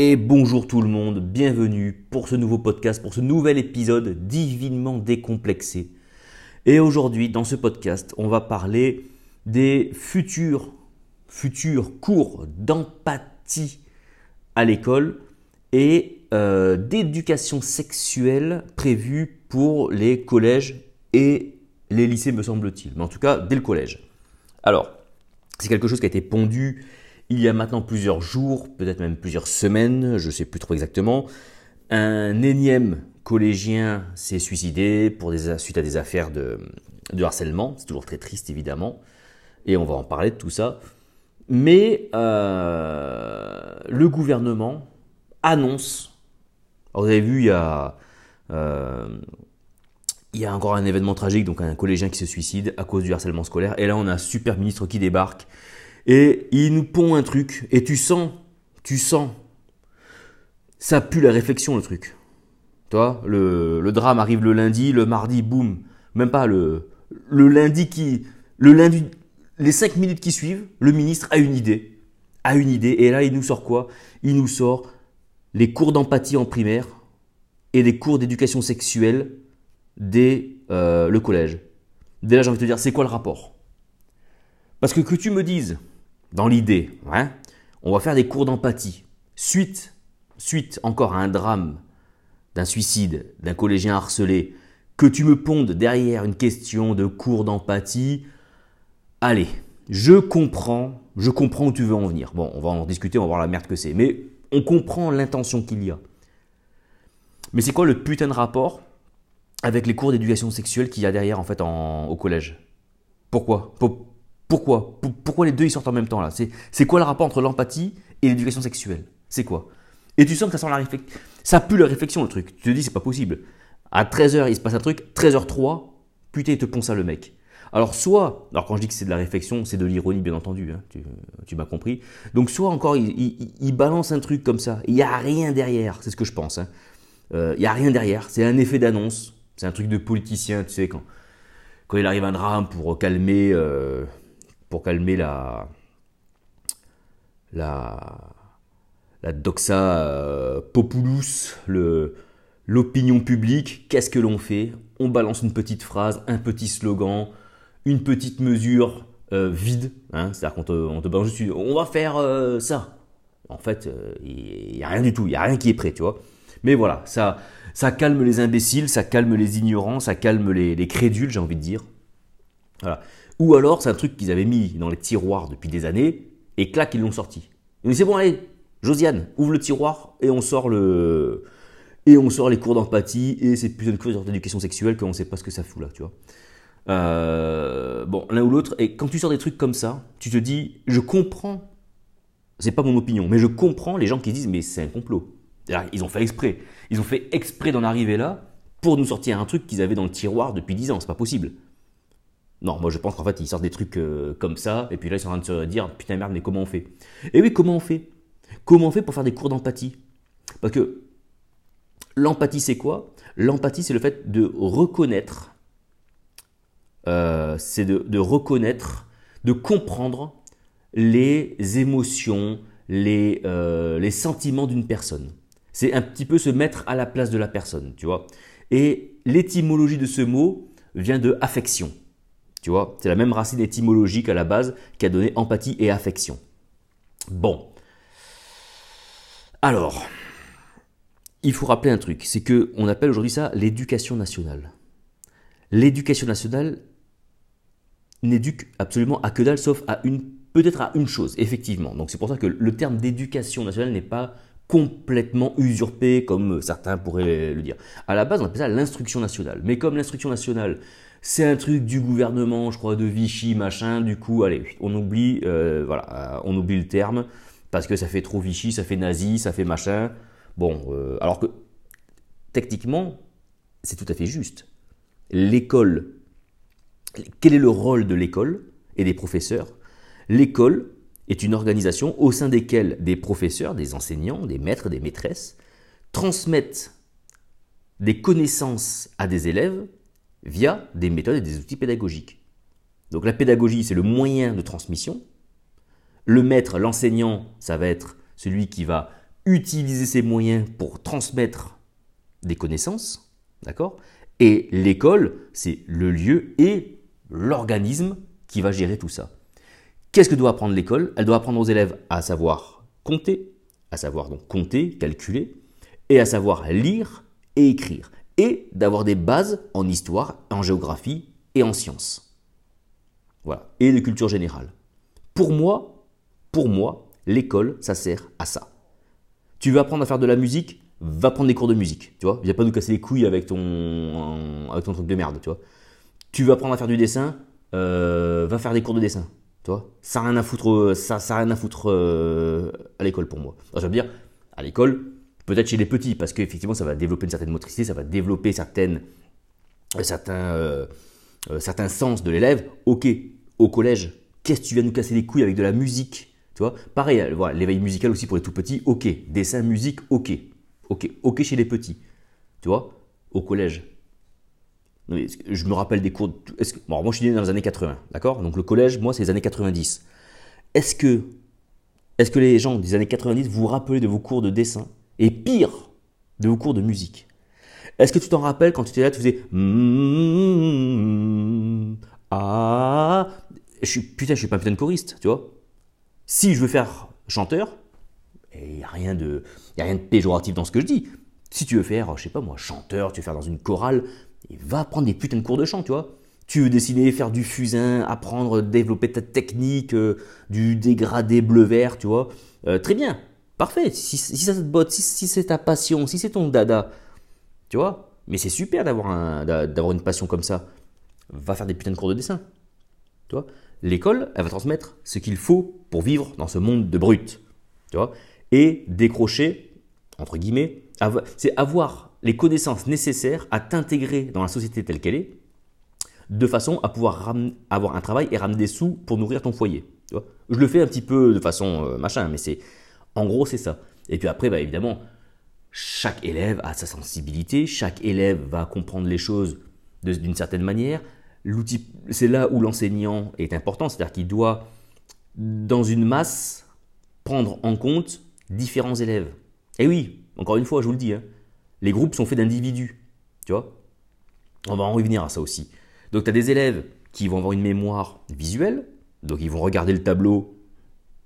Et bonjour tout le monde, bienvenue pour ce nouveau podcast, pour ce nouvel épisode divinement décomplexé. Et aujourd'hui, dans ce podcast, on va parler des futurs, cours d'empathie à l'école et euh, d'éducation sexuelle prévus pour les collèges et les lycées, me semble-t-il. Mais en tout cas, dès le collège. Alors, c'est quelque chose qui a été pondu il y a maintenant plusieurs jours, peut-être même plusieurs semaines, je ne sais plus trop exactement. Un énième collégien s'est suicidé pour des, suite à des affaires de, harcèlement. C'est toujours très triste, évidemment. Et on va en parler de tout ça. Mais euh, le gouvernement annonce. vous avez vu, a. Euh, il y a encore un événement tragique, donc un collégien qui se suicide à cause du harcèlement scolaire. Et là, on a un super ministre qui débarque et il nous pond un truc. Et tu sens, tu sens, ça pue la réflexion le truc. Toi, le, drame arrive le lundi, le mardi, boum. Même pas le, le lundi qui, le lundi, les cinq minutes qui suivent, le ministre a une idée, a une idée. Et là, il nous sort quoi? Il nous sort les cours d'empathie en primaire et les cours d'éducation sexuelle dès euh, le collège. Déjà, j'ai envie de te dire, c'est quoi le rapport? Parce que que tu me dises, dans l'idée, hein, on va faire des cours d'empathie, suite, suite encore à un drame, d'un suicide, d'un collégien harcelé, que tu me pondes derrière une question de cours d'empathie, allez, je comprends, je comprends où tu veux en venir. Bon, on va en discuter, on va voir la merde que c'est, mais on comprend l'intention qu'il y a. Mais c'est quoi le putain de rapport avec les cours d'éducation sexuelle qu'il y a derrière en fait au collège? Pourquoi? Pourquoi? Pourquoi les deux ils sortent en même temps là? C'est quoi le rapport entre l'empathie et l'éducation sexuelle? C'est quoi? Et tu sens que ça sent la réflexion. Ça pue la réflexion le truc. Tu te dis c'est pas possible. À 13h il se passe un truc, 13h03, putain il te pond ça le mec. Alors soit, alors quand je dis que c'est de la réflexion, c'est de l'ironie bien entendu, hein, tu, m'as compris. Donc soit encore il, balance un truc comme ça, il n'y a rien derrière, c'est ce que je pense. Hein. Euh, il n'y a rien derrière, c'est un effet d'annonce, c'est un truc de politicien, tu sais, quand, quand il arrive un drame pour calmer, euh, pour calmer la, la, la doxa euh, populus, le, l'opinion publique, qu'est-ce que l'on fait? On balance une petite phrase, un petit slogan, une petite mesure euh, vide, hein, c'est-à-dire qu'on te, on te balance juste, on va faire ça. En fait, il n'y a rien du tout, il n'y a rien qui est prêt, tu vois. Mais voilà, ça, ça calme les imbéciles, ça calme les ignorants, ça calme les, crédules, j'ai envie de dire. Voilà. Ou alors, c'est un truc qu'ils avaient mis dans les tiroirs depuis des années, et clac, ils l'ont sorti. Mais c'est bon, allez, Josiane, ouvre le tiroir et on sort le. Et on sort les cours d'empathie, et c'est plus une cours d'éducation sexuelle qu'on ne sait pas ce que ça fout là, tu vois. Euh, bon, l'un ou l'autre, et quand tu sors des trucs comme ça, tu te dis, je comprends, c'est pas mon opinion, mais je comprends les gens qui disent, mais c'est un complot. Ils ont fait exprès. Ils ont fait exprès d'en arriver là pour nous sortir un truc qu'ils avaient dans le tiroir depuis 10 ans. C'est pas possible. Non, moi je pense qu'en fait ils sortent des trucs euh, comme ça, et puis là ils sont en train de se dire putain merde, mais comment on fait? Et oui, comment on fait? Comment on fait pour faire des cours d'empathie? Parce que l'empathie c'est quoi? L'empathie c'est le fait de reconnaître, euh, c'est de, reconnaître, de comprendre les émotions, euh, les sentiments d'une personne. C'est un petit peu se mettre à la place de la personne, tu vois? Et l'étymologie de ce mot vient de affection. Tu vois, c'est la même racine étymologique à la base qui a donné empathie et affection. Bon. Alors, il faut rappeler un truc, c'est que on appelle aujourd'hui ça l'éducation nationale. L'éducation nationale n'éduque absolument à que dalle, sauf à une, peut-être à une chose, effectivement. Donc c'est pour ça que le terme d'éducation nationale n'est pas complètement usurpé, comme certains pourraient le dire. À la base, on appelle ça l'instruction nationale. Mais comme l'instruction nationale, c'est un truc du gouvernement, je crois, de Vichy, machin, du coup, allez, on oublie, euh, voilà, euh, on oublie le terme, parce que ça fait trop Vichy, ça fait nazi, ça fait machin. Bon, euh, alors que, techniquement, c'est tout à fait juste. L'école, quel est le rôle de l'école et des professeurs? L'école, est une organisation au sein desquelles des professeurs, des enseignants, des maîtres, des maîtresses transmettent des connaissances à des élèves via des méthodes et des outils pédagogiques. Donc la pédagogie, c'est le moyen de transmission. Le maître, l'enseignant, ça va être celui qui va utiliser ces moyens pour transmettre des connaissances, d'accord? Et l'école, c'est le lieu et l'organisme qui va gérer tout ça. Qu'est-ce que doit apprendre l'école? Elle doit apprendre aux élèves à savoir compter, à savoir donc compter, calculer, et à savoir lire et écrire, et d'avoir des bases en histoire, en géographie et en sciences. Voilà, et de culture générale. Pour moi, pour moi, l'école, ça sert à ça. Tu veux apprendre à faire de la musique Va prendre des cours de musique, tu vois. Viens pas nous casser les couilles avec ton, avec ton truc de merde, tu vois. Tu veux apprendre à faire du dessin euh, Va faire des cours de dessin, tu vois. Ça n'a rien à foutre, ça, ça rien à foutre euh, à l'école pour moi. je veux dire, à l'école, peut-être chez les petits, parce qu'effectivement, ça va développer une certaine motricité, ça va développer certaines, euh, certains, certains sens de l'élève. Ok, au collège, qu'est-ce que tu viens nous casser les couilles avec de la musique tu vois? Pareil, voilà, l'éveil musical aussi pour les tout petits, ok. Dessin, musique, ok. Ok, chez les petits. Tu vois? Au collège. Je me rappelle des cours. moi, je suis né dans les années 80, d'accord? Donc le collège, moi, c'est les années 90. Est-ce que, est que les gens des années 90 vous, vous rappelez de vos cours de dessin? Et pire, de vos cours de musique Est-ce que tu t'en rappelles quand tu étais là, tu faisais. Ah. Je suis, putain, je suis pas un putain de choriste, tu vois si je veux faire chanteur, il n'y a, rien de, a rien de péjoratif dans ce que je dis. Si tu veux faire, je sais pas moi, chanteur, tu veux faire dans une chorale, va prendre des putains de cours de chant, tu vois. Tu veux dessiner, faire du fusain, apprendre, développer ta technique, euh, du dégradé bleu-vert, tu vois. Euh, très bien, parfait. Si, ça te botte, si, c'est ta passion, si c'est ton dada, tu vois. Mais c'est super d'avoir un, une passion comme ça. Va faire des putains de cours de dessin, tu vois. L'école, elle va transmettre ce qu'il faut pour vivre dans ce monde de brut. Tu vois Et décrocher, entre guillemets, c'est avoir les connaissances nécessaires à t'intégrer dans la société telle qu'elle est, de façon à pouvoir avoir un travail et ramener des sous pour nourrir ton foyer. Tu vois Je le fais un petit peu de façon euh, machin, mais c'est en gros c'est ça. Et puis après, bah, évidemment, chaque élève a sa sensibilité, chaque élève va comprendre les choses d'une certaine manière, l'outil, c'est là où l'enseignant est important, c'est-à-dire qu'il doit, dans une masse, prendre en compte différents élèves. Et oui, encore une fois, je vous le dis, hein, les groupes sont faits d'individus, tu vois. On va en revenir à ça aussi. Donc tu as des élèves qui vont avoir une mémoire visuelle, donc ils vont regarder le tableau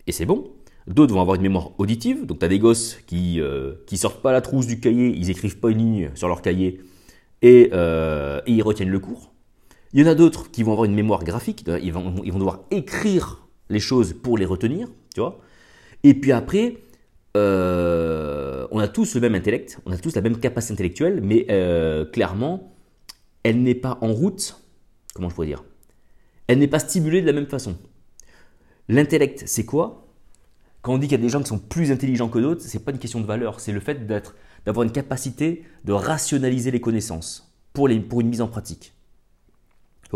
et c'est bon. D'autres vont avoir une mémoire auditive, donc tu as des gosses qui euh, qui sortent pas la trousse du cahier, ils écrivent pas une ligne sur leur cahier et, euh, et ils retiennent le cours. Il y en a d'autres qui vont avoir une mémoire graphique, ils vont, ils vont devoir écrire les choses pour les retenir, tu vois. Et puis après, euh, on a tous le même intellect, on a tous la même capacité intellectuelle, mais euh, clairement, elle n'est pas en route, comment je pourrais dire? Elle n'est pas stimulée de la même façon. L'intellect, c'est quoi? Quand on dit qu'il y a des gens qui sont plus intelligents que d'autres, c'est pas une question de valeur, c'est le fait d'être, d'avoir une capacité de rationaliser les connaissances pour, les, pour une mise en pratique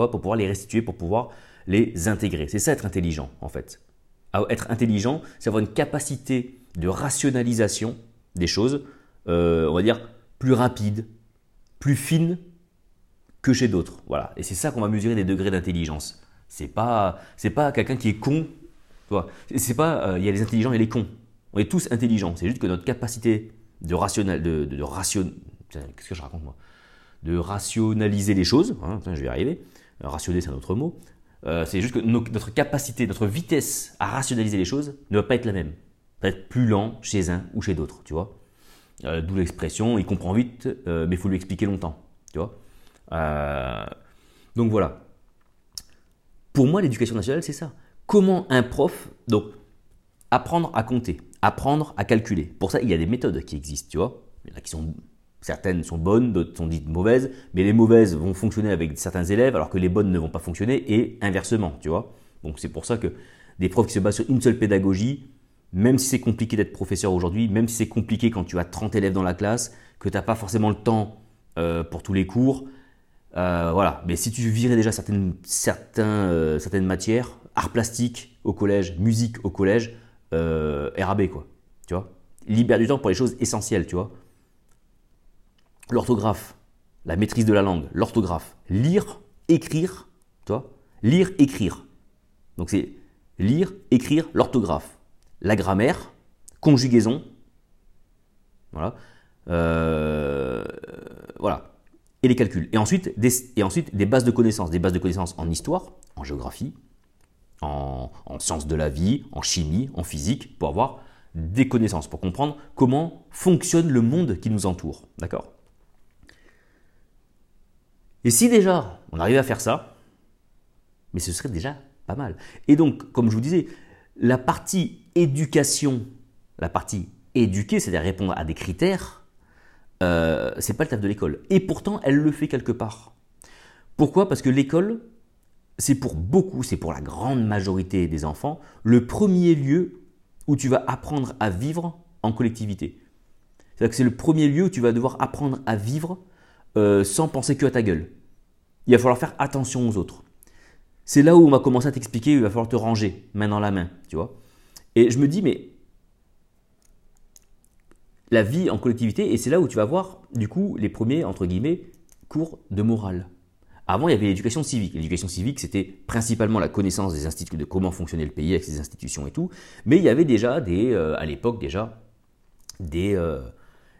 pour pouvoir les restituer, pour pouvoir les intégrer. C'est ça être intelligent, en fait. Être intelligent, c'est avoir une capacité de rationalisation des choses, euh, on va dire, plus rapide, plus fine que chez d'autres. Voilà. Et c'est ça qu'on va mesurer des degrés d'intelligence. C'est pas, c'est pas quelqu'un qui est con. C'est pas, euh, il y a les intelligents et les cons. On est tous intelligents. C'est juste que notre capacité de rationnel, de, ration, qu'est-ce que je raconte moi, de rationaliser les choses. Hein, je vais y arriver. Euh, rationner, c'est un autre mot. Euh, c'est juste que notre capacité, notre vitesse à rationaliser les choses ne va pas être la même. Va être plus lent chez un ou chez d'autres, tu vois. Euh, d'où l'expression, il comprend vite, mais il faut lui expliquer longtemps, tu vois. donc voilà. Pour moi, l'éducation nationale, c'est ça. Comment un prof, donc, apprendre à compter, apprendre à calculer. Pour ça, il y a des méthodes qui existent, tu vois. Qui sont Certaines sont bonnes, d'autres sont dites mauvaises, mais les mauvaises vont fonctionner avec certains élèves alors que les bonnes ne vont pas fonctionner et inversement, tu vois. Donc c'est pour ça que des profs qui se basent sur une seule pédagogie, même si c'est compliqué d'être professeur aujourd'hui, même si c'est compliqué quand tu as 30 élèves dans la classe, que tu n'as pas forcément le temps euh, pour tous les cours, euh, voilà. Mais si tu virais déjà certaines, euh, certaines matières, art plastique au collège, musique au collège, RAB quoi, tu vois? Libère du temps pour les choses essentielles, tu vois l'orthographe, la maîtrise de la langue, l'orthographe, lire, écrire, toi, lire, écrire. Donc c'est lire, écrire, l'orthographe, la grammaire, conjugaison, Voilà. Euh, voilà. Et les calculs. Et ensuite, des bases de connaissances. Des bases de connaissances en histoire, en géographie, en, en sciences de la vie, en chimie, en physique, pour avoir des connaissances, pour comprendre comment fonctionne le monde qui nous entoure. D'accord? Et si déjà on arrivait à faire ça, mais ce serait déjà pas mal. Et donc, comme je vous disais, la partie éducation, la partie éduquer, c'est-à-dire répondre à des critères, euh, c'est pas le taf de l'école. Et pourtant, elle le fait quelque part. Pourquoi? Parce que l'école, c'est pour beaucoup, c'est pour la grande majorité des enfants, le premier lieu où tu vas apprendre à vivre en collectivité. C'est-à-dire que c'est le premier lieu où tu vas devoir apprendre à vivre euh, sans penser que à ta gueule. Il va falloir faire attention aux autres. C'est là où on va commencer à t'expliquer, il va falloir te ranger, main dans la main, tu vois. Et je me dis, mais la vie en collectivité, et c'est là où tu vas voir, du coup, les premiers, entre guillemets, cours de morale. Avant, il y avait l'éducation civique. L'éducation civique, c'était principalement la connaissance des instituts, de comment fonctionnait le pays avec ses institutions et tout. Mais il y avait déjà des, euh, à l'époque déjà, des, euh,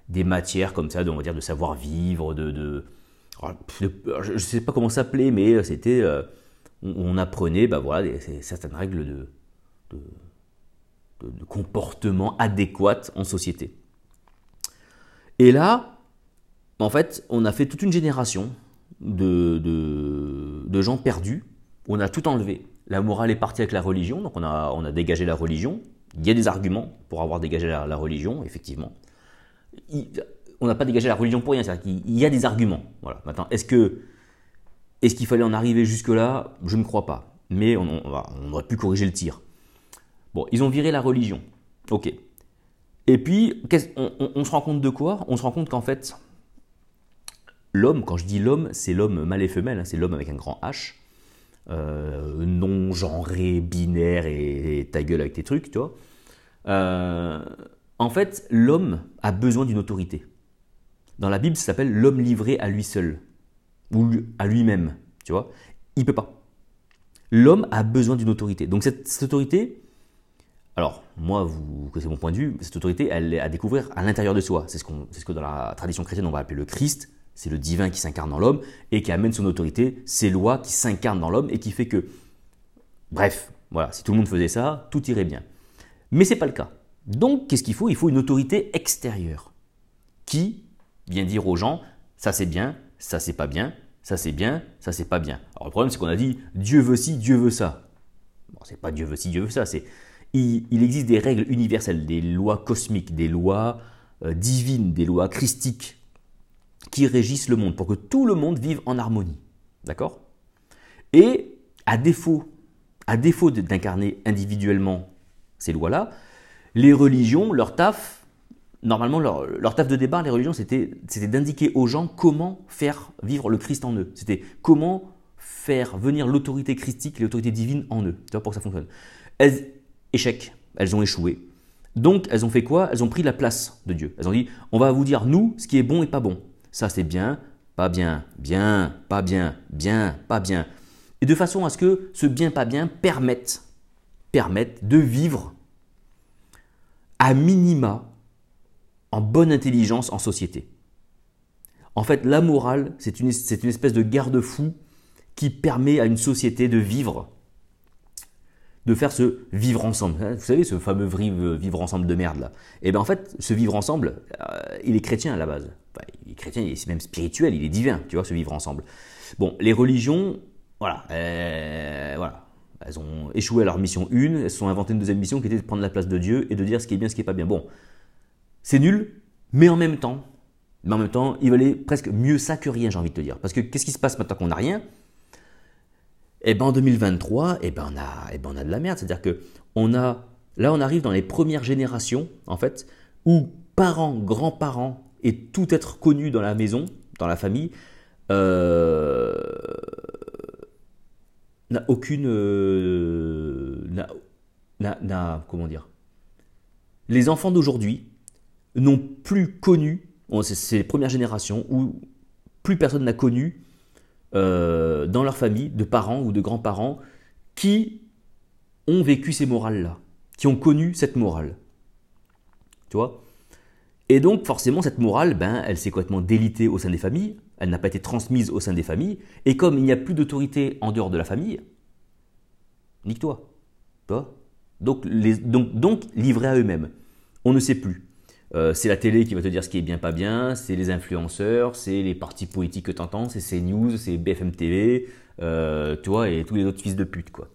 des matières comme ça, de, on va dire, de savoir-vivre, de, oh, je ne sais pas comment s'appelait, mais c'était, euh, on, apprenait, bah voilà, certaines règles de, de comportement adéquat en société. Et là, en fait, on a fait toute une génération de, gens perdus. On a tout enlevé. La morale est partie avec la religion, donc on a, dégagé la religion. Il y a des arguments pour avoir dégagé la, religion, effectivement. on n'a pas dégagé la religion pour rien, c'est-à-dire qu'il y a des arguments. Voilà. Maintenant, est-ce qu'il fallait en arriver jusque-là? Je ne crois pas. Mais on, on, aurait pu corriger le tir. Bon, ils ont viré la religion. Ok. Et puis, on, se rend compte de quoi? On se rend compte qu'en fait, l'homme, quand je dis l'homme, c'est l'homme mâle et femelle, hein, c'est l'homme avec un grand H, euh, non genré, binaire et, ta gueule avec tes trucs, tu vois. Euh, en fait, l'homme a besoin d'une autorité. Dans la Bible, ça s'appelle l'homme livré à lui seul, ou à lui-même, tu vois. Il peut pas. L'homme a besoin d'une autorité. Donc cette autorité, alors, moi, c'est mon point de vue, cette autorité, elle est à découvrir à l'intérieur de soi. C'est ce, ce que dans la tradition chrétienne, on va appeler le Christ. C'est le divin qui s'incarne dans l'homme et qui amène son autorité, ses lois qui s'incarnent dans l'homme et qui fait que, bref, voilà, si tout le monde faisait ça, tout irait bien. Mais ce n'est pas le cas. Donc, qu'est-ce qu'il faut? Il faut une autorité extérieure qui vient dire aux gens, ça c'est bien, ça c'est pas bien, ça c'est bien, ça c'est pas bien. Alors le problème c'est qu'on a dit Dieu veut ci, Dieu veut ça. Bon, c'est pas Dieu veut ci, Dieu veut ça, c'est il, existe des règles universelles, des lois cosmiques, des lois euh, divines, des lois christiques qui régissent le monde pour que tout le monde vive en harmonie. D'accord? Et à défaut, à défaut d'incarner individuellement ces lois-là, les religions, leur taf, normalement leur, leur taf de débat, les religions, c'était d'indiquer aux gens comment faire vivre le Christ en eux. C'était comment faire venir l'autorité christique, l'autorité divine en eux. Tu vois, pour que ça fonctionne. Elles, échec, elles ont échoué. Donc elles ont fait quoi? Elles ont pris la place de Dieu. Elles ont dit, on va vous dire, nous, ce qui est bon et pas bon. Ça c'est bien, pas bien, bien, pas bien, bien, pas bien. Et de façon à ce que ce bien, pas bien permette, permette de vivre à minima en bonne intelligence en société. En fait, la morale, c'est une, une espèce de garde-fou qui permet à une société de vivre de faire ce vivre ensemble. Hein, vous savez, ce fameux vivre ensemble de merde là. Et eh bien en fait, ce vivre ensemble, euh, il est chrétien à la base. Il est chrétien, il est même spirituel, il est divin, tu vois, ce vivre ensemble. Bon, les religions, voilà, euh, voilà. Elles ont échoué à leur mission une, elles se sont inventées une deuxième mission qui était de prendre la place de Dieu et de dire ce qui est bien, ce qui est pas bien. Bon, c'est nul, mais en même temps, mais en même temps, il valait presque mieux ça que rien, j'ai envie de te dire. Parce que qu'est-ce qui se passe maintenant qu'on n'a rien? Eh ben en 2023, et eh ben on a, eh ben on a de la merde. C'est-à-dire que on a, là on arrive dans les premières générations, en fait, où parents, grands-parents et tout être connu dans la maison, dans la famille, euh, n'a aucune, euh, n'a, comment dire, les enfants d'aujourd'hui n'ont plus connu, c'est les premières générations où plus personne n'a connu euh, dans leur famille, de parents ou de grands-parents, qui ont vécu ces morales-là, qui ont connu cette morale. Tu vois? Et donc, forcément, cette morale, ben, elle s'est complètement délitée au sein des familles, elle n'a pas été transmise au sein des familles, et comme il n'y a plus d'autorité en dehors de la famille, nique-toi. Toi donc, les, donc, donc, livrés à eux-mêmes. On ne sait plus. Euh, c'est la télé qui va te dire ce qui est bien, pas bien, c'est les influenceurs, c'est les partis politiques que tu entends, c'est CNews, c'est BFM TV, euh, tu vois, et tous les autres fils de pute, quoi.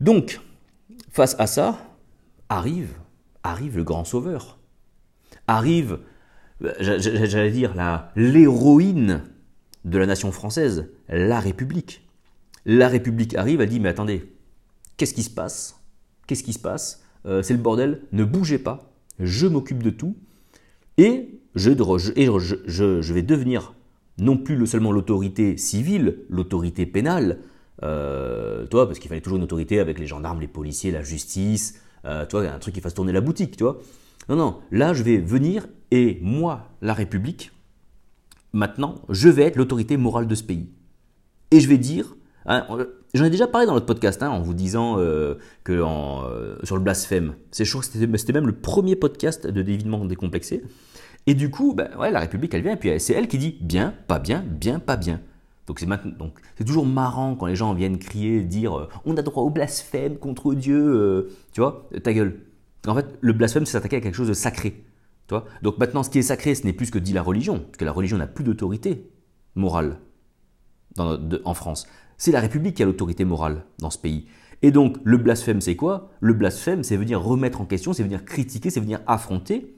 Donc, face à ça, arrive, arrive le grand sauveur. Arrive, j'allais dire, l'héroïne de la nation française, la République. La République arrive, elle dit, mais attendez, qu'est-ce qui se passe? Qu'est-ce qui se passe? Euh, C'est le bordel, ne bougez pas, je m'occupe de tout, et, je, je, vais devenir non plus seulement l'autorité civile, l'autorité pénale, euh, toi, parce qu'il fallait toujours une autorité avec les gendarmes, les policiers, la justice, euh, toi, un truc qui fasse tourner la boutique, tu vois. Non, non, là, je vais venir et moi, la République, maintenant, je vais être l'autorité morale de ce pays. Et je vais dire, hein, J'en ai déjà parlé dans notre podcast hein, en vous disant euh, que euh, sur le blasphème, c'est c'était même le premier podcast de dévidement décomplexé. Et du coup, ben, ouais, la République, elle vient, et puis c'est elle qui dit bien, pas bien, bien, pas bien. Donc c'est toujours marrant quand les gens viennent crier, dire euh, on a droit au blasphème contre Dieu, tu vois, ta gueule. En fait, le blasphème, c'est s'attaquer à quelque chose de sacré. Donc maintenant, ce qui est sacré, ce n'est plus ce que dit la religion, parce que la religion n'a plus d'autorité morale en France. C'est la République qui a l'autorité morale dans ce pays. Et donc, le blasphème, c'est quoi? Le blasphème, c'est venir remettre en question, c'est venir critiquer, c'est venir affronter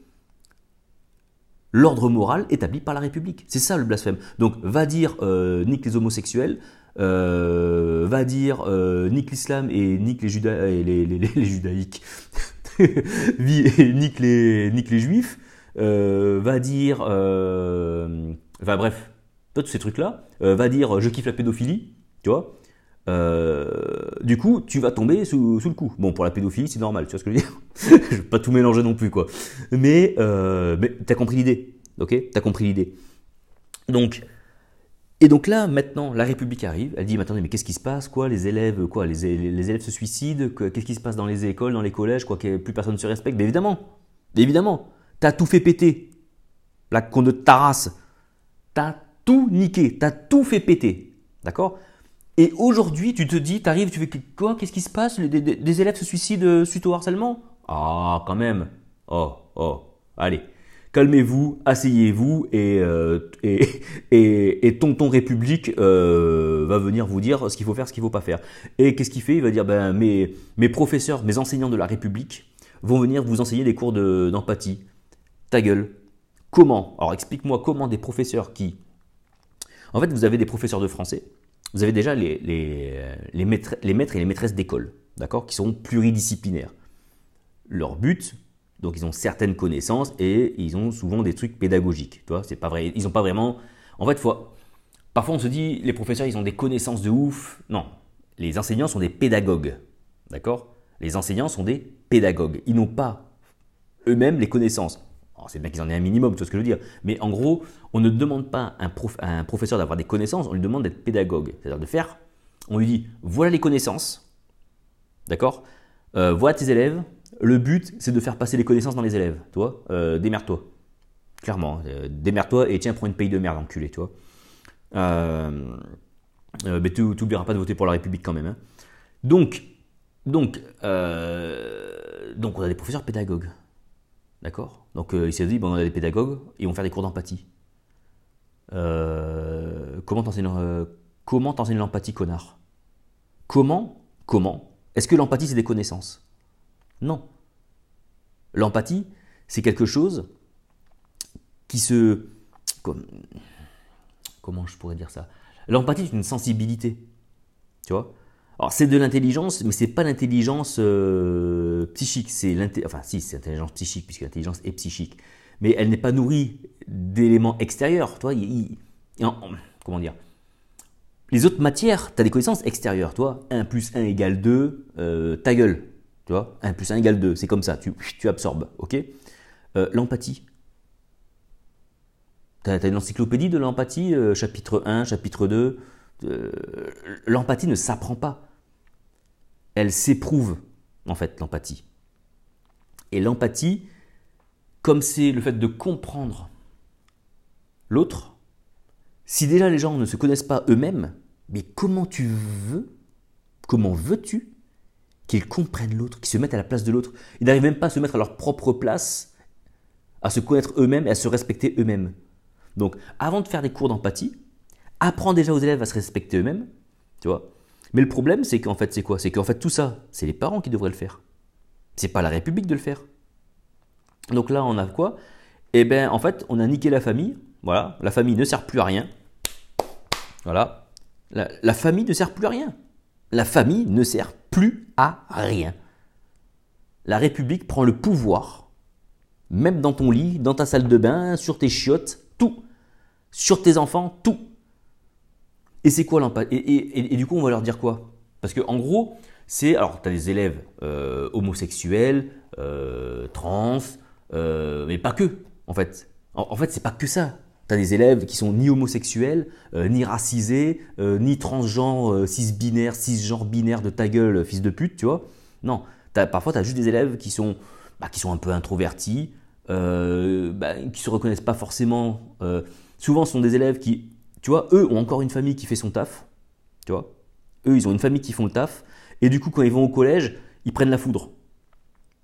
l'ordre moral établi par la République. C'est ça le blasphème. Donc, va dire euh, nique les homosexuels, euh, va dire euh, nique l'islam et nique les, judaïques, nique, les, les juifs, va dire, enfin bref, tous ces trucs-là, va dire je kiffe la pédophilie, tu vois euh, du coup, tu vas tomber sous, le coup. Bon, pour la pédophilie, c'est normal, tu vois ce que je veux dire? Je vais pas tout mélanger non plus, quoi. Mais, euh, mais t'as compris l'idée, ok? T'as compris l'idée. Donc, et donc là, maintenant, la République arrive, elle dit, mais attendez, mais qu'est-ce qui se passe, quoi Les élèves, quoi les, élèves se suicident? Qu'est-ce qui se passe dans les écoles, dans les collèges, quoi que Plus personne ne se respecte? Mais évidemment, évidemment, t'as tout fait péter. La con de ta race. T'as tout niqué, t'as tout fait péter. D'accord? Et aujourd'hui, tu te dis, tu arrives, tu fais quoi? Qu'est-ce qui se passe? Des, élèves se suicident euh, suite au harcèlement? Ah, quand même. Oh, oh, allez. Calmez-vous, asseyez-vous et, euh, et, et, tonton République euh, va venir vous dire ce qu'il faut faire, ce qu'il ne faut pas faire. Et qu'est-ce qu'il fait? Il va dire ben, mes, mes professeurs, mes enseignants de la République vont venir vous enseigner des cours d'empathie. Ta gueule. Comment? Alors explique-moi comment des professeurs qui... En fait, vous avez des professeurs de français vous avez déjà les, les, maîtres, les maîtres et les maîtresses d'école, d'accord, qui sont pluridisciplinaires. Leur but, donc ils ont certaines connaissances et ils ont souvent des trucs pédagogiques. Tu vois, c'est pas vrai. Ils n'ont pas vraiment. En fait, fois, parfois on se dit les professeurs ils ont des connaissances de ouf. Non, les enseignants sont des pédagogues, d'accord? Les enseignants sont des pédagogues. Ils n'ont pas eux-mêmes les connaissances c'est bien qu'ils en aient un minimum, tu vois ce que je veux dire. Mais en gros, on ne demande pas à un, professeur d'avoir des connaissances, on lui demande d'être pédagogue. C'est-à-dire de faire, on lui dit, voilà les connaissances, d'accord? Euh, Voilà tes élèves. Le but, c'est de faire passer les connaissances dans les élèves, toi. Euh, démerde-toi. Clairement, euh, démerde-toi et tiens, prends une paye de merde, enculé, tu vois. mais tu n'oublieras pas de voter pour la République quand même. Hein. Donc, donc, donc, on a des professeurs pédagogues. D'accord? Donc euh, il s'est dit, bon, on a des pédagogues, ils vont faire des cours d'empathie. Euh, comment t'enseignes euh, l'empathie, connard? Comment? Comment? Est-ce que l'empathie, c'est des connaissances? Non. L'empathie, c'est quelque chose qui se... comment je pourrais dire ça? L'empathie, c'est une sensibilité. Tu vois? Alors c'est de l'intelligence, mais c'est pas l'intelligence euh, psychique. C'est enfin si, c'est l'intelligence psychique puisque l'intelligence est psychique, mais elle n'est pas nourrie d'éléments extérieurs. Toi, comment dire? Les autres matières, tu as des connaissances extérieures. Toi, 1 plus 1 égale 2, euh, ta gueule. Tu vois 1 plus 1 égale 2, c'est comme ça, tu, absorbes. ok? Euh, L'empathie. Tu as, une encyclopédie de l'empathie, chapitre 1, chapitre 2. l'empathie ne s'apprend pas elle s'éprouve, en fait, l'empathie. Et l'empathie, comme c'est le fait de comprendre l'autre, si déjà les gens ne se connaissent pas eux-mêmes, mais comment tu veux, comment veux-tu qu'ils comprennent l'autre, qu'ils se mettent à la place de l'autre Ils n'arrivent même pas à se mettre à leur propre place, à se connaître eux-mêmes et à se respecter eux-mêmes. Donc, avant de faire des cours d'empathie, apprends déjà aux élèves à se respecter eux-mêmes, tu vois. Mais le problème, c'est qu'en fait, c'est quoi? C'est qu'en fait, tout ça, c'est les parents qui devraient le faire. C'est pas la République de le faire. Donc là, on a quoi? Eh bien, en fait, on a niqué la famille. Voilà, la famille ne sert plus à rien. Voilà, la, famille ne sert plus à rien. La famille ne sert plus à rien. La République prend le pouvoir, même dans ton lit, dans ta salle de bain, sur tes chiottes, tout. Sur tes enfants, tout. Et c'est quoi l'empathie et, du coup, on va leur dire quoi? Parce que en gros, c'est. Alors, tu as des élèves euh, homosexuels, euh, trans, euh, mais pas que, en fait. En fait, c'est pas que ça. Tu as des élèves qui sont ni homosexuels, euh, ni racisés, euh, ni transgenres, euh, cis-binaires, cisgenres binaires de ta gueule, fils de pute, tu vois. Non, parfois tu as juste des élèves qui sont, bah, qui sont un peu introvertis, bah, qui se reconnaissent pas forcément. souvent, ce sont des élèves qui, tu vois, eux ont encore une famille qui fait son taf, tu vois. Eux, ils ont une famille qui font le taf, et du coup, quand ils vont au collège, ils prennent la foudre.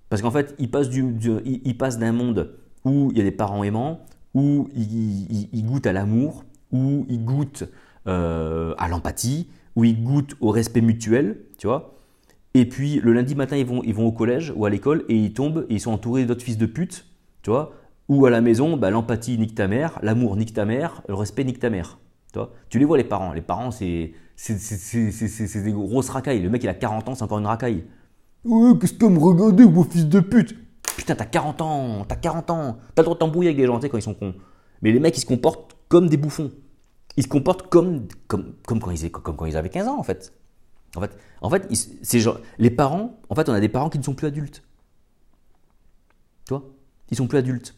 Parce qu'en fait, ils passent, du, ils passent d'un monde où il y a des parents aimants, où il, goûte à l'amour, où il goûte euh, à l'empathie, où il goûte au respect mutuel, tu vois. Et puis le lundi matin, ils vont, ils au collège ou à l'école et ils tombent et ils sont entourés d'autres fils de pute, tu vois. Ou à la maison, bah, l'empathie nique ta mère, l'amour nique ta mère, le respect nique ta mère. Tu, vois tu les vois les parents. Les parents, c'est des grosses racailles. Le mec, il a 40 ans, c'est encore une racaille. Ouais, qu'est-ce que me regarder, vos fils de pute? Putain, t'as 40 ans, t'as 40 ans, t'as le droit de t'embrouiller avec des gens, tu sais, quand ils sont cons. Mais les mecs, ils se comportent comme des bouffons. Ils se comportent comme, comme, comme, quand, ils, comme quand ils avaient 15 ans, en fait. En fait, en fait les parents, en fait, on a des parents qui ne sont plus adultes. Tu vois? Ils sont plus adultes.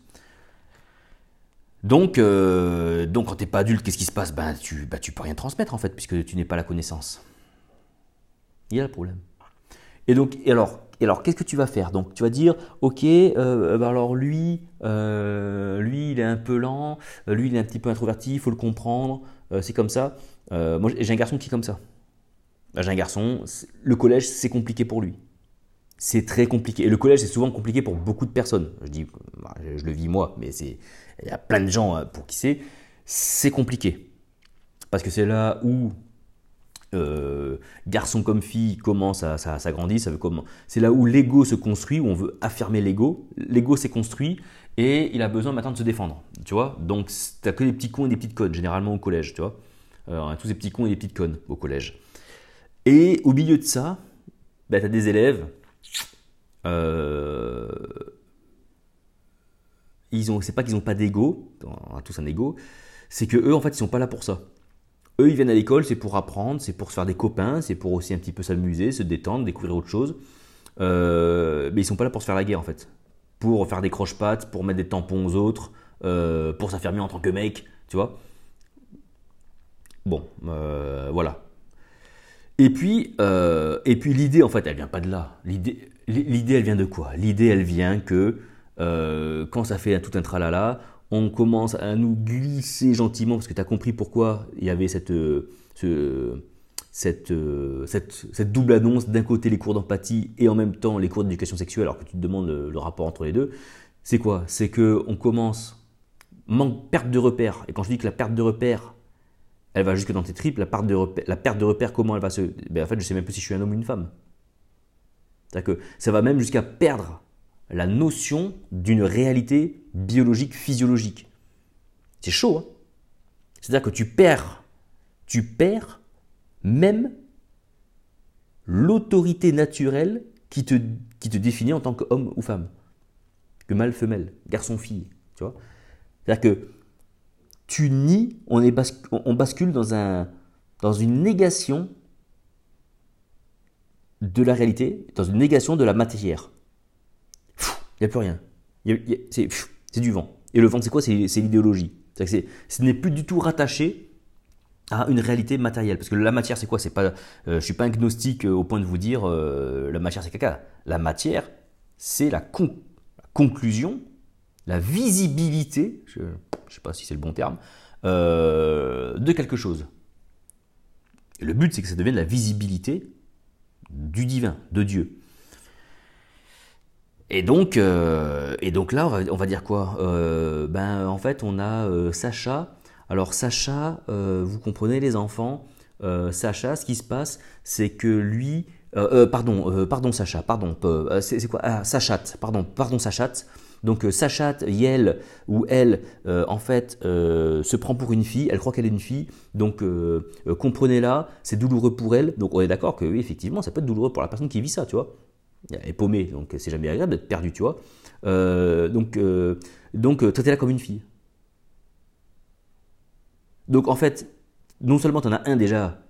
Donc, euh, donc quand t'es pas adulte, qu'est-ce qui se passe? Ben, tu, ben, tu peux rien transmettre, en fait, puisque tu n'es pas la connaissance. Il y a le problème. Et donc, et alors, et alors, qu'est-ce que tu vas faire? Donc, tu vas dire, ok, euh, bah alors lui, euh, lui, il est un peu lent, euh, lui, il est un petit peu introverti, il faut le comprendre, c'est comme ça. moi, j'ai un garçon qui est comme ça. Bah, j'ai un garçon, le collège, c'est compliqué pour lui. C'est très compliqué. Et le collège, c'est souvent compliqué pour beaucoup de personnes. Je dis, bah, je le vis moi, mais c'est, il y a plein de gens pour qui c'est. C'est compliqué. Parce que c'est là où euh, garçon comme fille commence à, s'agrandir. C'est là où l'ego se construit, où on veut affirmer l'ego. L'ego s'est construit et il a besoin maintenant de se défendre. Tu vois Donc, tu que des petits cons et des petites connes, généralement au collège. Tu vois euh, tous ces petits cons et des petites connes au collège. Et au milieu de ça, bah, tu as des élèves. Euh, ils ont, c'est pas qu'ils n'ont pas d'ego, on a tous un ego, c'est que eux en fait ils sont pas là pour ça. Eux, ils viennent à l'école, c'est pour apprendre, c'est pour se faire des copains, c'est pour aussi un petit peu s'amuser, se détendre, découvrir autre chose. Euh, mais ils sont pas là pour se faire la guerre en fait. Pour faire des croche-pattes, pour mettre des tampons aux autres, euh, pour s'affirmer en tant que mec, tu vois. Bon, euh, voilà. Et puis, et puis l'idée, en fait, elle vient pas de là. L'idée, l'idée, elle vient de quoi? L'idée, elle vient que quand ça fait tout un tralala, on commence à nous glisser gentiment, parce que tu as compris pourquoi il y avait cette, euh, cette, euh, cette, cette, double annonce, d'un côté les cours d'empathie et en même temps les cours d'éducation sexuelle, alors que tu te demandes le, rapport entre les deux. C'est quoi? C'est qu'on commence, manque, perte de repère, et quand je dis que la perte de repère, elle va jusque dans tes tripes, la perte de repère, la perte de repère comment elle va se... Ben en fait, je sais même pas si je suis un homme ou une femme. C'est-à-dire que ça va même jusqu'à perdre la notion d'une réalité biologique, physiologique. C'est chaud. Hein C'est-à-dire que tu perds, tu perds même l'autorité naturelle qui te, qui te définit en tant qu'homme ou femme. Que mâle, femelle, garçon, fille. Tu vois C'est-à-dire que tu nies, on, on bascule dans, un, dans une négation de la réalité, dans une négation de la matière. Il n'y a plus rien. C'est du vent. Et le vent, c'est quoi? C'est l'idéologie. Ce n'est plus du tout rattaché à une réalité matérielle. Parce que la matière, c'est quoi? C'est pas, euh, Je suis pas un gnostique euh, au point de vous dire euh, la matière, c'est caca. La matière, c'est la, conclusion la visibilité, je ne sais pas si c'est le bon terme, de quelque chose. Et le but, c'est que ça devienne la visibilité du divin, de Dieu. Et donc, euh, et donc là, on va, dire quoi? Euh, Ben, en fait, on a Sacha. Alors Sacha, vous comprenez les enfants, Sacha, ce qui se passe, c'est que lui, pardon, pardon Sacha, pardon, c'est quoi? Ah, Sachat, pardon, pardon Sachat. Donc euh, Sachat, Yel ou elle, euh, en fait, euh, se prend pour une fille, elle croit qu'elle est une fille, donc comprenez-la, c'est douloureux pour elle. Donc on est d'accord que oui, effectivement, ça peut être douloureux pour la personne qui vit ça, tu vois. Est paumée, donc c'est jamais agréable d'être perdu, tu vois. donc donc traitez-la comme une fille. Donc en fait, non seulement tu en as un déjà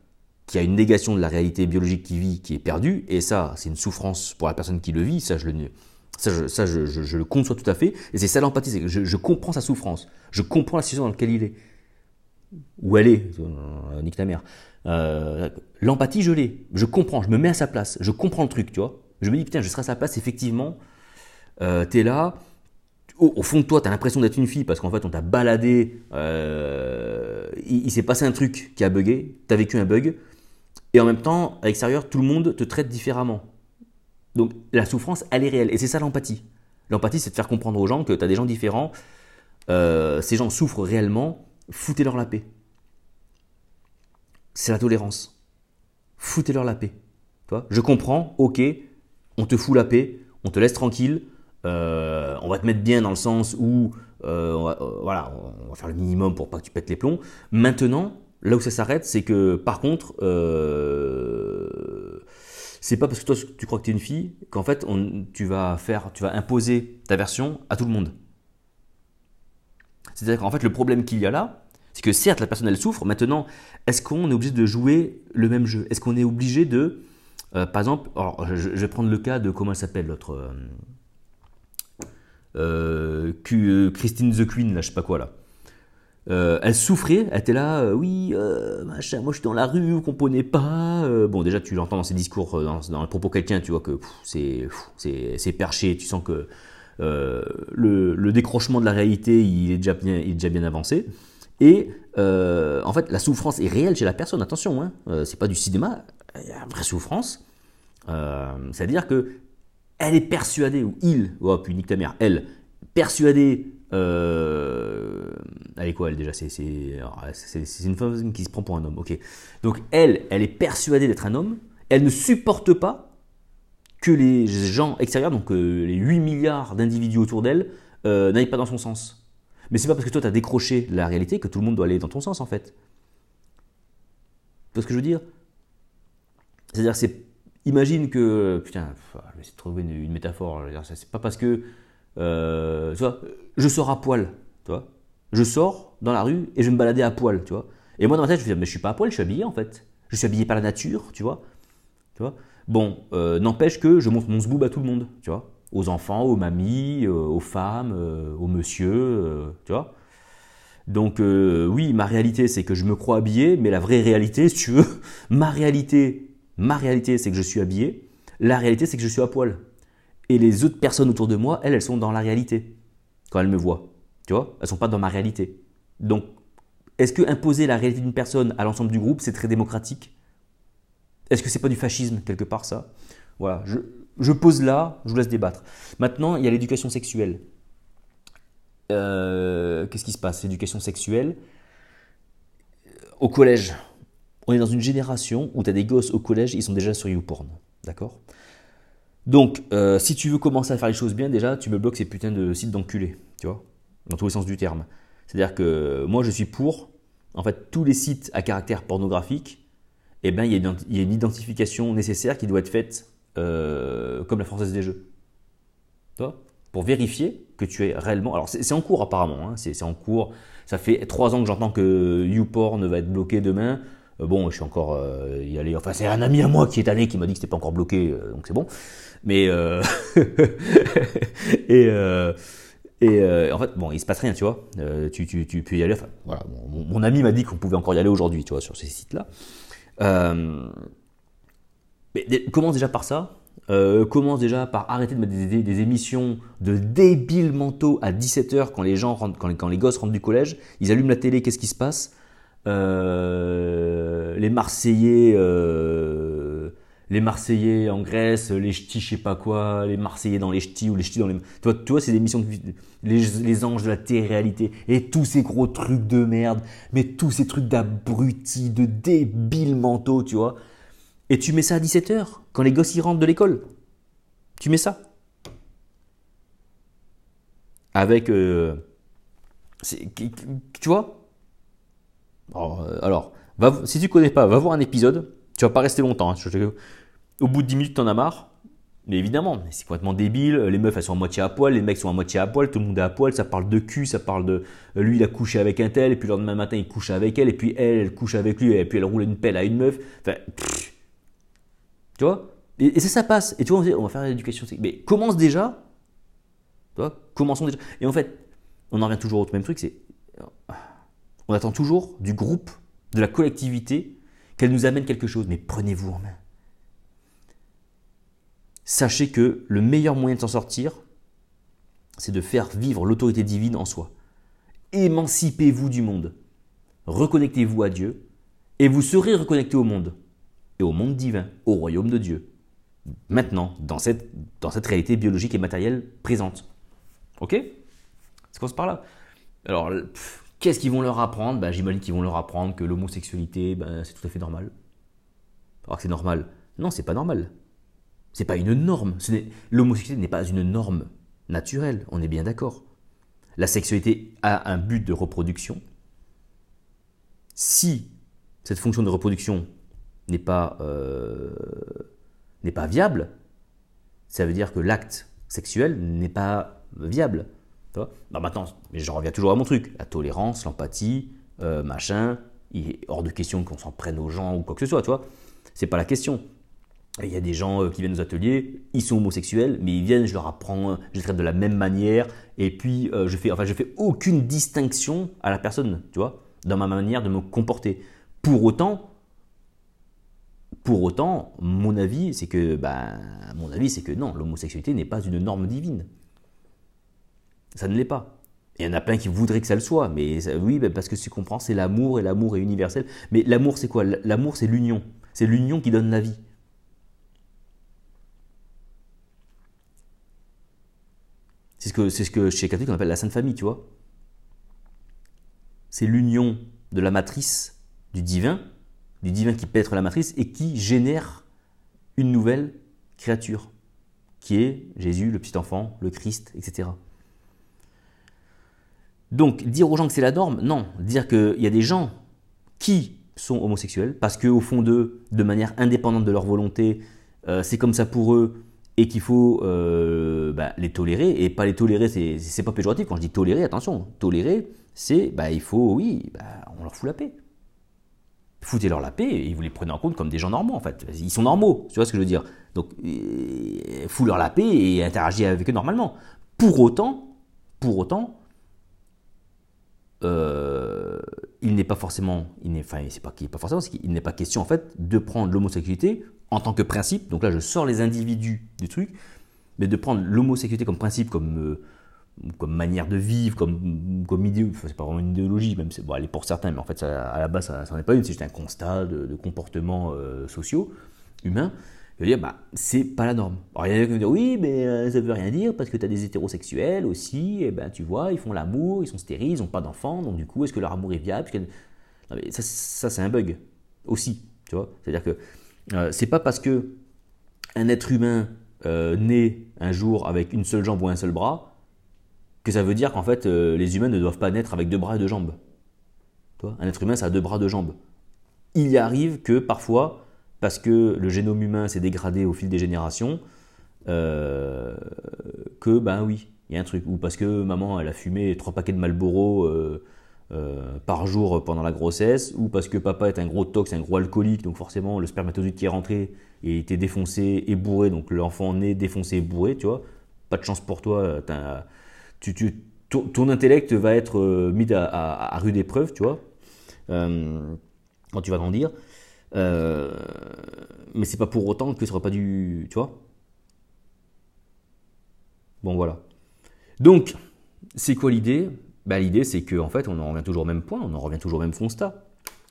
qui a une négation de la réalité biologique qui vit, qui est perdu, et ça, c'est une souffrance pour la personne qui le vit, ça je le, ça, je, le conçois tout à fait. Et c'est ça l'empathie, c'est que je, comprends sa souffrance. Je comprends la situation dans laquelle il est. Où elle est, euh, nique ta mère. Euh, l'empathie, je l'ai. Je comprends, je me mets à sa place. Je comprends le truc, tu vois. Je me dis, putain, je serai à sa place, effectivement. Euh, t'es là. Au, fond de toi, t'as l'impression d'être une fille parce qu'en fait, on t'a baladé. il, il s'est passé un truc qui a bugué. T'as vécu un bug. Et en même temps, à l'extérieur, tout le monde te traite différemment. Donc la souffrance, elle est réelle. Et c'est ça l'empathie. L'empathie, c'est de faire comprendre aux gens que tu as des gens différents, euh, ces gens souffrent réellement, foutez-leur la paix. C'est la tolérance. Foutez-leur la paix. Toi, je comprends, ok, on te fout la paix, on te laisse tranquille, euh, on va te mettre bien dans le sens où euh, on, va, voilà, on va faire le minimum pour pas que tu pètes les plombs. Maintenant, là où ça s'arrête, c'est que par contre, c'est pas parce que toi tu crois que tu es une fille qu'en fait tu vas faire, tu vas imposer ta version à tout le monde. C'est-à-dire qu'en fait le problème qu'il y a là, c'est que certes la personne elle souffre. Maintenant, est-ce qu'on est obligé de jouer le même jeu? Est-ce qu'on est obligé de, euh, par exemple, alors je, vais prendre le cas de comment elle s'appelle l'autre, euh, euh, Christine the Queen là, je sais pas quoi là. Euh, elle souffrait, elle était là, euh, oui, euh, machin, moi je suis dans la rue, vous comprenez pas. bon, déjà tu l'entends dans ses discours, dans, dans le propos quelqu'un, tu vois que c'est, c'est, perché, tu sens que le, décrochement de la réalité, il est déjà bien, il est déjà bien avancé. Et en fait, la souffrance est réelle chez la personne. Attention, hein, c'est pas du cinéma, il y a une vraie souffrance. c'est-à-dire que elle est persuadée, ou il, oh puis nique ta mère, elle, persuadée euh, elle est quoi elle déjà C'est une femme qui se prend pour un homme. Ok. Donc elle, elle est persuadée d'être un homme. Elle ne supporte pas que les gens extérieurs, donc euh, les 8 milliards d'individus autour d'elle, euh, n'aillent pas dans son sens. Mais c'est pas parce que toi tu as décroché la réalité que tout le monde doit aller dans ton sens en fait. Tu vois ce que je veux dire? C'est-à-dire, c'est imagine que putain, je vais essayer trouver une, une métaphore. C'est pas parce que euh, tu vois, je sors à poil, tu vois. Je sors dans la rue et je vais me balader à poil, tu vois. Et moi dans ma tête, je me dis, mais je suis pas à poil, je suis habillé en fait. Je suis habillé par la nature, tu vois. Tu vois bon, euh, n'empêche que je montre mon zboob à tout le monde, tu vois. Aux enfants, aux mamies, euh, aux femmes, aux monsieur, tu vois. Donc oui, ma réalité, c'est que je me crois habillé, mais la vraie réalité, si tu veux, ma réalité, ma réalité, c'est que je suis habillé. La réalité, c'est que je suis à poil. Et les autres personnes autour de moi, elles, elles sont dans la réalité quand elles me voient. Tu vois? Elles sont pas dans ma réalité. Donc, est-ce que imposer la réalité d'une personne à l'ensemble du groupe, c'est très démocratique? Est-ce que c'est pas du fascisme quelque part ça? Voilà, je, pose là, je vous laisse débattre. Maintenant, il y a l'éducation sexuelle. Euh, qu'est-ce qui se passe? L'éducation sexuelle. Au collège, on est dans une génération où tu as des gosses au collège, ils sont déjà sur YouPorn. D'accord? Donc, euh, si tu veux commencer à faire les choses bien, déjà, tu me bloques ces putains de sites d'enculés, tu vois, dans tous les sens du terme. C'est-à-dire que moi, je suis pour, en fait, tous les sites à caractère pornographique, eh ben, il y, a une identification nécessaire qui doit être faite euh, comme la française des jeux. Tu vois? Pour vérifier que tu es réellement. Alors, c'est en cours apparemment, hein, c'est en cours. Ça fait trois ans que j'entends que YouPorn va être bloqué demain. Euh, bon, je suis encore y allé. Enfin, c'est un ami à moi qui est allé qui m'a dit que c'était pas encore bloqué, donc c'est bon. Mais euh, et euh, euh, en fait, bon, il se passe rien, tu vois. tu, peux y aller. Enfin, voilà, mon, ami m'a dit qu'on pouvait encore y aller aujourd'hui, tu vois, sur ces sites-là. mais commence déjà par ça. euh, commence déjà par arrêter de mettre des, émissions de débiles mentaux à 17h quand les gens quand les gosses rentrent du collège. Ils allument la télé, qu'est-ce qui se passe? Euh, Les Marseillais, euh, les Marseillais en Grèce, les ch'tis, je sais pas quoi, les Marseillais dans les ch'tis ou les ch'tis dans les. Tu vois, c'est des émissions, de, les, les anges de la télé-réalité et tous ces gros trucs de merde, mais tous ces trucs d'abrutis, de débiles mentaux, tu vois. Et tu mets ça à 17h, quand les gosses y rentrent de l'école. Tu mets ça. Avec. Euh, tu vois? Euh, Alors, si tu connais pas, va voir un épisode. Tu vas pas rester longtemps. Hein. Au bout de 10 minutes, tu en as marre. Mais évidemment, c'est complètement débile. Les meufs, elles sont à moitié à poil, les mecs sont à moitié à poil, tout le monde est à poil. Ça parle de cul, ça parle de. Lui, il a couché avec un tel, et puis le lendemain matin, il couche avec elle, et puis elle, elle couche avec lui, et puis elle roule une pelle à une meuf. Enfin, tu vois? Et, ça, ça passe. Et tu vois, on va faire l'éducation. Mais commence déjà. Tu vois Commençons déjà. Et en fait, on en revient toujours au même truc c'est. On attend toujours du groupe, de la collectivité, qu'elle nous amène quelque chose. Mais prenez-vous en main. Sachez que le meilleur moyen de s'en sortir, c'est de faire vivre l'autorité divine en soi. Émancipez-vous du monde. Reconnectez-vous à Dieu et vous serez reconnecté au monde et au monde divin, au royaume de Dieu. Maintenant, dans cette, réalité biologique et matérielle présente. Ok? C'est qu'on se parle là? Alors, qu'est-ce qu'ils vont leur apprendre? Ben, J'imagine qu'ils vont leur apprendre que l'homosexualité, ben, c'est tout à fait normal. Alors que c'est normal. Non, c'est pas normal. C'est pas une norme. L'homosexualité n'est pas une norme naturelle, on est bien d'accord. La sexualité a un but de reproduction. Si cette fonction de reproduction n'est pas, euh, n'est pas viable, ça veut dire que l'acte sexuel n'est pas viable. Bah maintenant, mais je reviens toujours à mon truc, la tolérance, l'empathie, euh, machin, il est hors de question qu'on s'en prenne aux gens ou quoi que ce soit, tu vois. C'est pas la question. Il y a des gens euh, qui viennent aux ateliers, ils sont homosexuels, mais ils viennent, je leur apprends, je les traite de la même manière, et puis je fais, enfin, je fais aucune distinction à la personne, tu vois, dans ma manière de me comporter. Pour autant, pour autant, mon avis, c'est que, ben, mon avis, c'est que non, l'homosexualité n'est pas une norme divine. Ça ne l'est pas. Il y en a plein qui voudraient que ça le soit, mais oui, ben, parce que tu comprends, c'est l'amour et l'amour est universel. Mais l'amour, c'est quoi? L'amour, c'est l'union. C'est l'union qui donne la vie. C'est ce que, c'est ce que chez catholique on appelle la Sainte Famille, tu vois. C'est l'union de la matrice du divin du divin qui pètre la matrice et qui génère une nouvelle créature, qui est Jésus, le petit enfant, le Christ, etc. Donc, dire aux gens que c'est la norme, non. Dire qu'il y a des gens qui sont homosexuels, parce qu'au fond d'eux, de manière indépendante de leur volonté, euh, c'est comme ça pour eux, et qu'il faut euh, bah, les tolérer, et pas les tolérer, c'est pas péjoratif. Quand je dis tolérer, attention, tolérer, c'est, bah, il faut, oui, bah, on leur fout la paix foutez-leur la paix et vous les prenez en compte comme des gens normaux en fait. Ils sont normaux, tu vois ce que je veux dire. Donc, euh, foutez-leur la paix et interagissez avec eux normalement. Pour autant, pour autant, euh, il n'est pas forcément, enfin, c'est pas qu'il n'est pas forcément, c'est qu'il n'est pas question en fait de prendre l'homosexualité en tant que principe. Donc là, je sors les individus du truc, mais de prendre l'homosexualité comme principe, comme euh, comme manière de vivre, comme, comme idée, c'est pas vraiment une idéologie, même bon, elle est pour certains, mais en fait à la base ça n'en est pas une, c'est juste un constat de, comportements euh, sociaux, humains. Je veux dire, bah, c'est pas la norme. Alors il y en a qui vont dire oui, mais euh, ça veut rien dire parce que tu as des hétérosexuels aussi, et ben tu vois, ils font l'amour, ils sont stériles, ils n'ont pas d'enfants, donc du coup, est-ce que leur amour est viable Ça, ça c'est un bug aussi, tu vois. C'est-à-dire que euh, c'est pas parce que un être humain naît un jour avec une seule jambe ou un seul bras que ça veut dire qu'en fait, euh, les humains ne doivent pas naître avec deux bras et deux jambes. Toi, un être humain, ça a deux bras, deux jambes. Il y arrive que parfois, parce que le génome humain s'est dégradé au fil des générations, euh, que ben oui, il y a un truc. Ou parce que maman, elle a fumé trois paquets de Marlboro euh, par jour pendant la grossesse, ou parce que papa est un gros tox, un gros alcoolique, donc forcément le spermatozoïde qui est rentré et était défoncé et bourré, donc l'enfant né défoncé et bourré, tu vois. Pas de chance pour toi, ton, intellect va être euh, mis à, rude épreuve, tu vois, euh, quand tu vas grandir. Euh, mais c'est pas pour autant que ce sera pas du, tu vois. Bon voilà. Donc, c'est quoi l'idée? Bah, L'idée, c'est qu'en en fait, on en revient toujours au même point, on en revient toujours au même constat.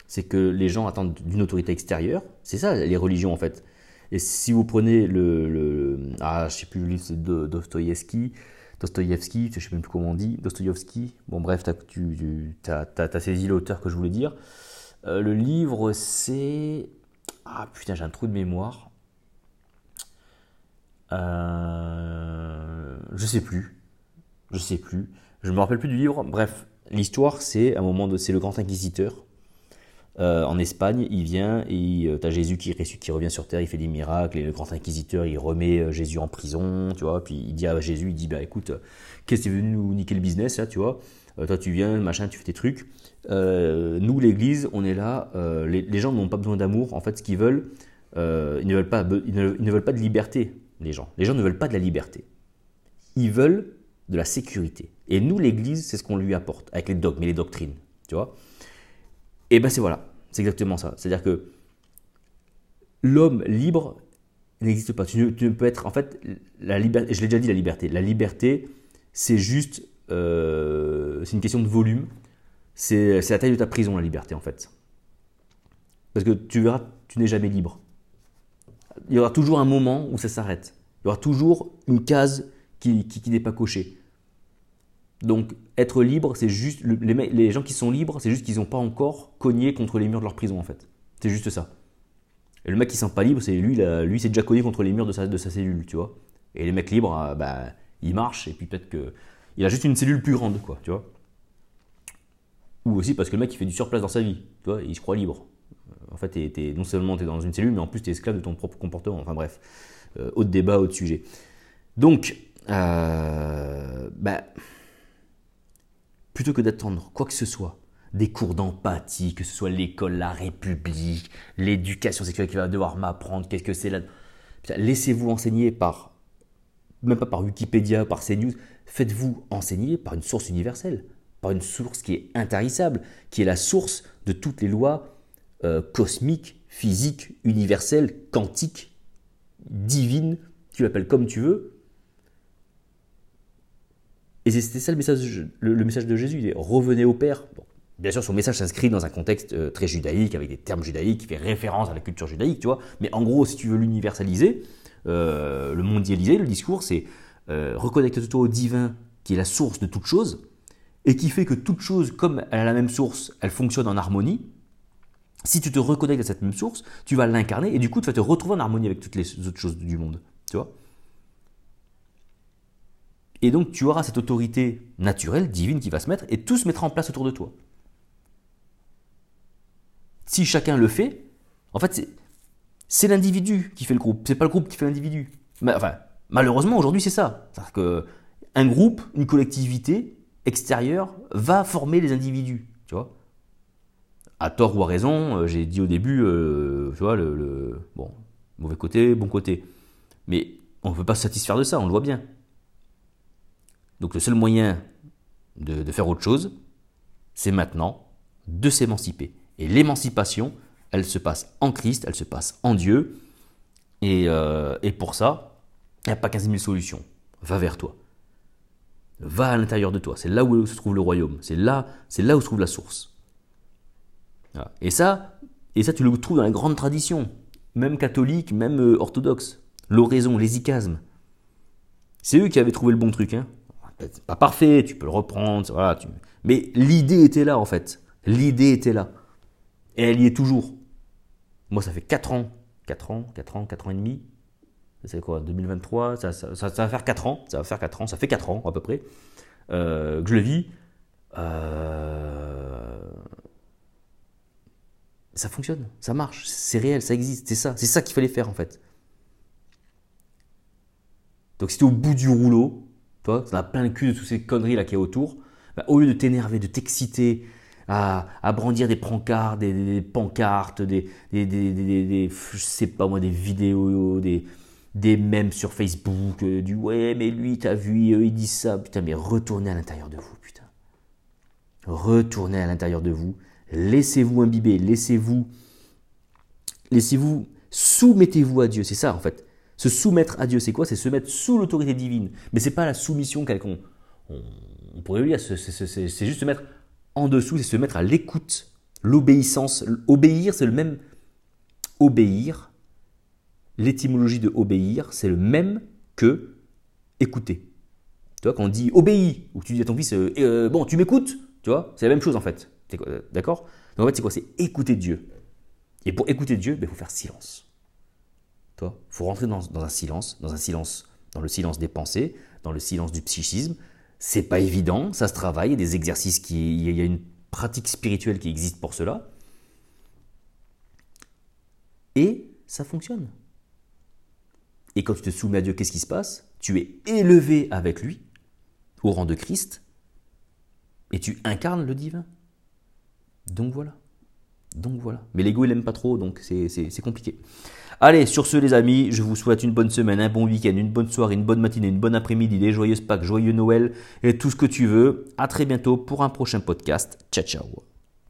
C'est que les gens attendent d'une autorité extérieure. C'est ça, les religions, en fait. Et si vous prenez le. ah, je sais plus le livre, de Dostoïevski. Dostoïevski, je sais même plus comment on dit. Dostoïevski. Bon, bref, tu as, saisi l'auteur que je voulais dire. Euh, le livre, c'est. Ah putain, j'ai un trou de mémoire. Euh, je sais plus. Je sais plus. Je me rappelle plus du livre. Bref, l'histoire, c'est un moment de, c'est le grand inquisiteur. Euh, en Espagne, il vient et euh, tu as Jésus qui, qui revient sur terre, il fait des miracles, et le grand inquisiteur, il remet Jésus en prison, tu vois, puis il dit à Jésus, il dit, bah écoute, qu'est-ce que tu veux nous niquer le business, là, tu vois, toi tu viens, machin, tu fais tes trucs. nous, l'Église, on est là, les, gens n'ont pas besoin d'amour, en fait, ce qu'ils veulent, ils, ne veulent pas, ils ne veulent pas de liberté, les gens. Les gens ne veulent pas de la liberté. Ils veulent de la sécurité. Et nous, l'Église, c'est ce qu'on lui apporte, avec les dogmes et les doctrines, tu vois. Et ben c'est voilà, c'est exactement ça. C'est-à-dire que l'homme libre n'existe pas. Tu ne, peux être, en fait, la liberté, je l'ai déjà dit, la liberté. La liberté, c'est juste, euh, c'est une question de volume. C'est la taille de ta prison, la liberté, en fait. Parce que tu verras, tu n'es jamais libre. Il y aura toujours un moment où ça s'arrête. Il y aura toujours une case qui, n'est pas cochée. Donc, être libre, c'est juste. Les, gens qui sont libres, c'est juste qu'ils n'ont pas encore cogné contre les murs de leur prison, en fait. C'est juste ça. Et le mec qui ne sent pas libre, c'est lui, lui, c'est déjà cogné contre les murs de sa, de sa cellule, tu vois. Et les mecs libres, euh, bah, ils marchent, et puis peut-être que. Il a juste une cellule plus grande, quoi, tu vois. Ou aussi parce que le mec, il fait du surplace dans sa vie, tu vois, il se croit libre. En fait, non seulement tu es dans une cellule, mais en plus tu es esclave de ton propre comportement. Enfin bref, euh, autre débat, autre sujet. Donc, euh, bah, plutôt que d'attendre quoi que ce soit, des cours d'empathie, que ce soit l'école, la République, l'éducation sexuelle qui va devoir m'apprendre, qu'est-ce que c'est là. Laissez-vous enseigner par, même pas par Wikipédia, par CNews, faites-vous enseigner par une source universelle, par une source qui est intarissable, qui est la source de toutes les lois euh, cosmique, physique, universelle, quantique, divine, tu l'appelles comme tu veux. Et c'était ça le message, le, message de Jésus, il est revenez au Père. bien sûr, son message s'inscrit dans un contexte euh, très judaïque, avec des termes judaïques, qui fait référence à la culture judaïque, tu vois. Mais en gros, si tu veux l'universaliser, le mondialiser, le discours, c'est reconnecte-toi au divin, qui est la source de toute chose, et qui fait que toute chose, comme elle a la même source, elle fonctionne en harmonie, si tu te reconnectes à cette même source, tu vas l'incarner et du coup tu vas te retrouver en harmonie avec toutes les autres choses du monde. Tu vois Et donc tu auras cette autorité naturelle, divine qui va se mettre et tout se mettra en place autour de toi. Si chacun le fait, en fait c'est l'individu qui fait le groupe, c'est pas le groupe qui fait l'individu. Enfin, malheureusement aujourd'hui c'est ça. C'est-à-dire qu'un groupe, une collectivité extérieure va former les individus. Tu vois à tort ou à raison, euh, j'ai dit au début, euh, tu vois, le, bon, mauvais côté, bon côté. Mais on ne peut pas se satisfaire de ça, on le voit bien. Donc le seul moyen de, faire autre chose, c'est maintenant de s'émanciper. Et l'émancipation, elle se passe en Christ, elle se passe en Dieu. Et, euh, pour ça, il n'y a pas 15 000 solutions. Va vers toi. Va à l'intérieur de toi. C'est là où se trouve le royaume. C'est là, c'est là où se trouve la source. Et ça, tu le trouves dans la grande tradition, même catholique, même euh, orthodoxe. L'oraison, les icasmes. C'est eux qui avaient trouvé le bon truc. Hein. Pas parfait, tu peux le reprendre, voilà. Mais l'idée était là en fait. L'idée était là. Et elle y est toujours. Moi, ça fait 4 ans. 4 ans, 4 ans, 4 ans et demi. C'est quoi 2023 ça, ça, va faire 4 ans. Ça va faire 4 ans. Ça fait 4 ans à peu près. Euh, que je le vis. Euh, ça fonctionne, ça marche, c'est réel, ça existe, c'est ça, c'est ça qu'il fallait faire en fait. Donc si tu es au bout du rouleau, toi, ça a plein de cul de toutes ces conneries là qui est autour, bah, au lieu de t'énerver, de t'exciter à, brandir des pancartes, des, pancartes, des, des, je sais pas moi, des vidéos, des, des mèmes sur Facebook, euh, du ouais mais lui t'as vu, euh, il dit ça, putain mais retournez à l'intérieur de vous, putain. Retournez à l'intérieur de vous Laissez-vous imbiber, laissez-vous, laissez-vous, soumettez-vous à Dieu. C'est ça en fait. Se soumettre à Dieu, c'est quoi? C'est se mettre sous l'autorité divine. Mais c'est pas la soumission qu'on on, pourrait lui dire, c'est juste se mettre en dessous, c'est se mettre à l'écoute, l'obéissance. Obéir, c'est le même. Obéir, l'étymologie de obéir, c'est le même que écouter. Tu vois, quand on dit obéis, ou tu dis à ton fils, euh, euh, bon, tu m'écoutes, tu vois, c'est la même chose en fait. Euh, d'accord? Donc en fait, c'est quoi? C'est écouter Dieu. Et pour écouter Dieu, il ben, faut faire silence. Il faut rentrer dans, un silence, dans un silence, dans le silence des pensées, dans le silence du psychisme. C'est pas évident, ça se travaille, il y a des exercices qui, il y a une pratique spirituelle qui existe pour cela. Et ça fonctionne. Et quand tu te soumets à Dieu, qu'est-ce qui se passe? Tu es élevé avec lui, au rang de Christ, et tu incarnes le divin. Donc voilà. Donc voilà. Mais l'ego, il n'aime pas trop, donc c'est compliqué. Allez, sur ce les amis, je vous souhaite une bonne semaine, un bon week-end, une bonne soirée, une bonne matinée, une bonne après-midi, des joyeuses Pâques, joyeux Noël et tout ce que tu veux. À très bientôt pour un prochain podcast. Ciao ciao.